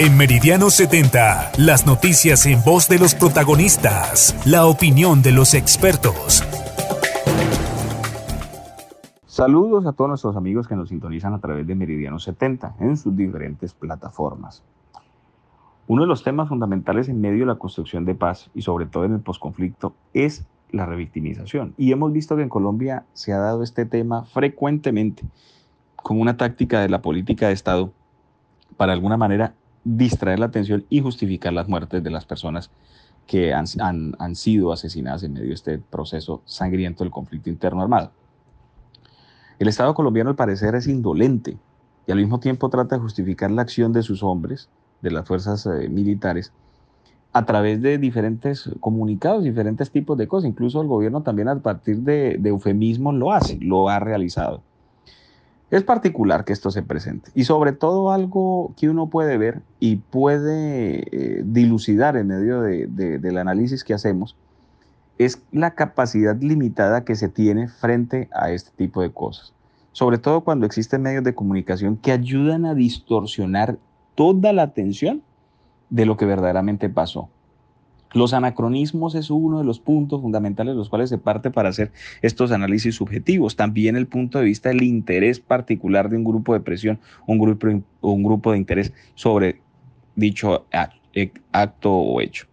En Meridiano 70, las noticias en voz de los protagonistas, la opinión de los expertos. Saludos a todos nuestros amigos que nos sintonizan a través de Meridiano 70 en sus diferentes plataformas. Uno de los temas fundamentales en medio de la construcción de paz y sobre todo en el posconflicto es la revictimización. Y hemos visto que en Colombia se ha dado este tema frecuentemente como una táctica de la política de Estado para alguna manera distraer la atención y justificar las muertes de las personas que han, han sido asesinadas en medio de este proceso sangriento del conflicto interno armado. El Estado colombiano al parecer es indolente y al mismo tiempo trata de justificar la acción de sus hombres, de las fuerzas eh, militares, a través de diferentes comunicados, diferentes tipos de cosas. Incluso el gobierno también a partir de, de eufemismos lo hace, lo ha realizado. Es particular que esto se presente y sobre todo algo que uno puede ver y puede eh, dilucidar en medio de, del análisis que hacemos es la capacidad limitada que se tiene frente a este tipo de cosas. Sobre todo cuando existen medios de comunicación que ayudan a distorsionar toda la atención de lo que verdaderamente pasó. Los anacronismos es uno de los puntos fundamentales de los cuales se parte para hacer estos análisis subjetivos. También el punto de vista del interés particular de un grupo de presión, un grupo, un grupo de interés sobre dicho e, acto o hecho.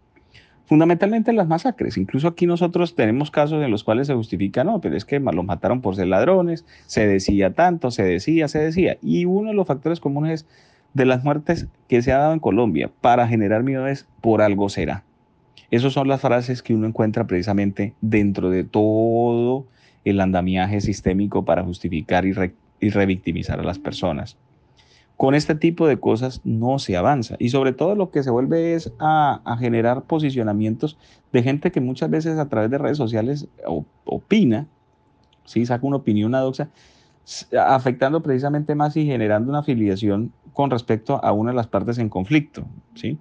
Fundamentalmente las masacres. Incluso aquí nosotros tenemos casos en los cuales se justifica, no, pero es que los mataron por ser ladrones, se decía tanto, se decía, se decía. Y uno de los factores comunes de las muertes que se ha dado en Colombia para generar miedo es por algo será. Esas son las frases que uno encuentra precisamente dentro de todo el andamiaje sistémico para justificar y, revictimizar a las personas. Con este tipo de cosas no se avanza y sobre todo lo que se vuelve es a, generar posicionamientos de gente que muchas veces a través de redes sociales opina, ¿sí? saca una opinión adoxa, afectando precisamente más y generando una afiliación con respecto a una de las partes en conflicto. ¿sí?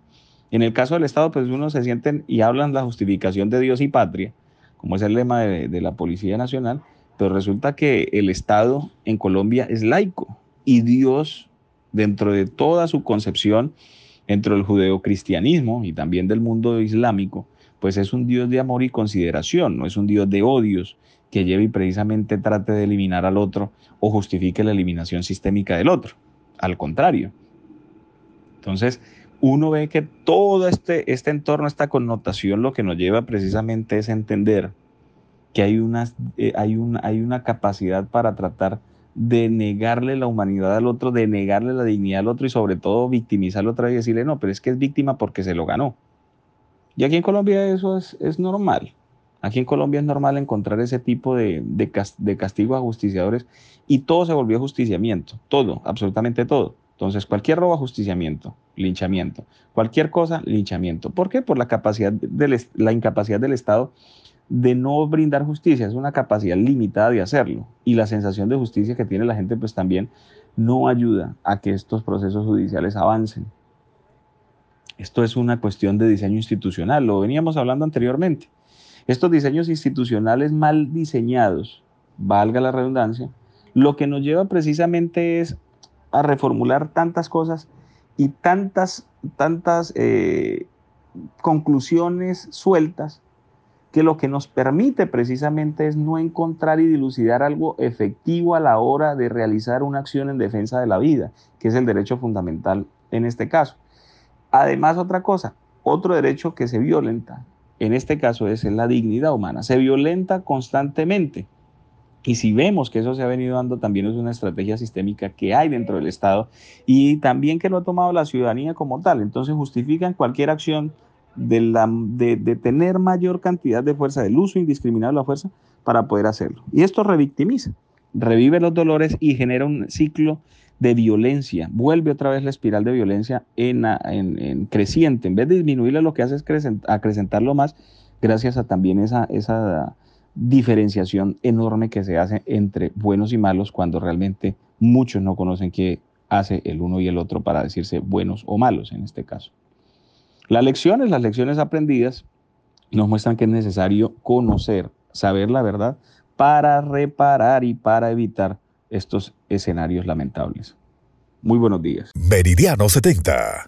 En el caso del Estado, pues uno se sienten y hablan la justificación de Dios y patria, como es el lema de, la Policía Nacional, pero resulta que el Estado en Colombia es laico y Dios, dentro de toda su concepción, dentro del judeocristianismo y también del mundo islámico, pues es un Dios de amor y consideración, no es un Dios de odios que lleve y precisamente trate de eliminar al otro o justifique la eliminación sistémica del otro. Al contrario. Entonces, uno ve que todo este, este entorno, esta connotación, lo que nos lleva precisamente es entender que hay una, eh, hay, hay una capacidad para tratar de negarle la humanidad al otro, de negarle la dignidad al otro y sobre todo victimizarlo otra vez y decirle, no, pero es que es víctima porque se lo ganó. Y aquí en Colombia eso es, es normal. Aquí en Colombia es normal encontrar ese tipo de, de, de castigo a justiciadores y todo se volvió justiciamiento, todo, absolutamente todo. Entonces, cualquier robo, justiciamiento, linchamiento. Cualquier cosa, linchamiento. ¿Por qué? Por la, la incapacidad del Estado de no brindar justicia. Es una capacidad limitada de hacerlo. Y la sensación de justicia que tiene la gente, pues también no ayuda a que estos procesos judiciales avancen. Esto es una cuestión de diseño institucional, lo veníamos hablando anteriormente. Estos diseños institucionales mal diseñados, valga la redundancia, lo que nos lleva precisamente es a reformular tantas cosas y tantas, tantas eh, conclusiones sueltas que lo que nos permite precisamente es no encontrar y dilucidar algo efectivo a la hora de realizar una acción en defensa de la vida, que es el derecho fundamental en este caso. Además, otra cosa, otro derecho que se violenta, en este caso es la dignidad humana, se violenta constantemente. Y si vemos que eso se ha venido dando, también es una estrategia sistémica que hay dentro del Estado y también que lo ha tomado la ciudadanía como tal. Entonces justifican cualquier acción de, la, de, tener mayor cantidad de fuerza, del uso indiscriminado de la fuerza para poder hacerlo. Y esto revictimiza, revive los dolores y genera un ciclo de violencia. Vuelve otra vez la espiral de violencia en, en, creciente. En vez de disminuirla, lo que hace es acrecentarlo más gracias a también esa, esa diferenciación enorme que se hace entre buenos y malos cuando realmente muchos no conocen qué hace el uno y el otro para decirse buenos o malos en este caso. Las lecciones, las lecciones aprendidas nos muestran que es necesario conocer, saber la verdad para reparar y para evitar estos escenarios lamentables. Muy buenos días. Meridiano 70.